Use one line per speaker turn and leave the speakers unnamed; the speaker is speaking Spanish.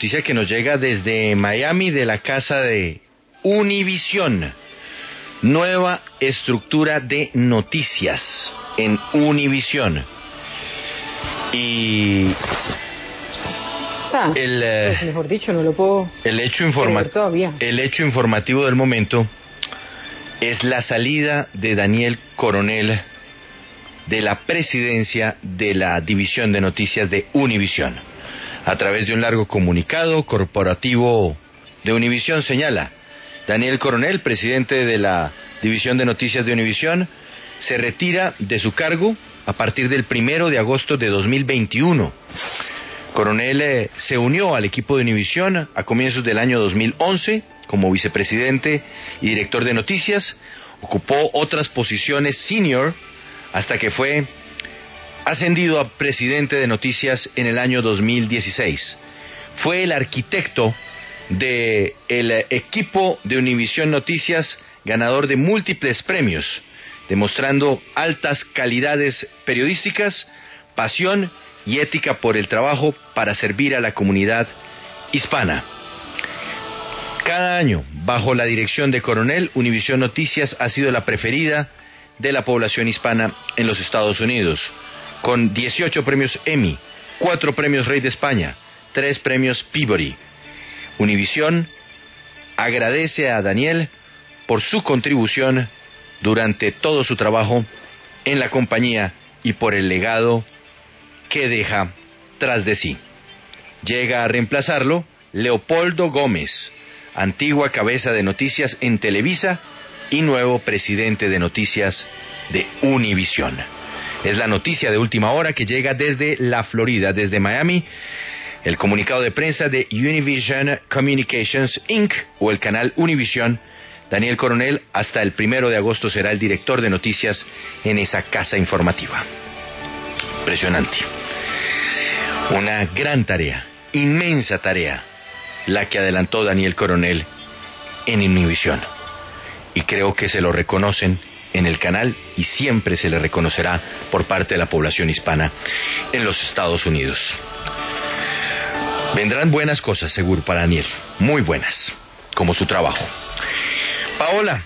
Noticia que nos llega desde Miami de la casa de Univisión. Nueva estructura de noticias en Univisión. Y el, eh,
pues, mejor dicho, no lo puedo
el hecho, el hecho informativo del momento es la salida de Daniel Coronel de la presidencia de la División de Noticias de Univisión. A través de un largo comunicado corporativo de Univisión señala, Daniel Coronel, presidente de la División de Noticias de Univisión, se retira de su cargo a partir del primero de agosto de 2021. Coronel eh, se unió al equipo de Univisión a comienzos del año 2011 como vicepresidente y director de noticias. Ocupó otras posiciones senior hasta que fue ascendido a presidente de noticias en el año 2016. Fue el arquitecto del equipo de Univisión Noticias ganador de múltiples premios, demostrando altas calidades periodísticas, pasión y ética por el trabajo para servir a la comunidad hispana. Cada año, bajo la dirección de Coronel, Univisión Noticias ha sido la preferida de la población hispana en los Estados Unidos, con 18 premios Emmy, 4 premios Rey de España, 3 premios Peabody. Univisión agradece a Daniel por su contribución durante todo su trabajo en la compañía y por el legado que deja tras de sí. Llega a reemplazarlo Leopoldo Gómez, antigua cabeza de noticias en Televisa y nuevo presidente de noticias de Univisión. Es la noticia de última hora que llega desde la Florida, desde Miami. El comunicado de prensa de Univision Communications Inc. o el canal Univision. Daniel Coronel hasta el primero de agosto será el director de noticias en esa casa informativa. Impresionante. Una gran tarea, inmensa tarea, la que adelantó Daniel Coronel en Univisión y creo que se lo reconocen en el canal y siempre se le reconocerá por parte de la población hispana en los Estados Unidos. Vendrán buenas cosas seguro para Daniel, muy buenas, como su trabajo. Paola,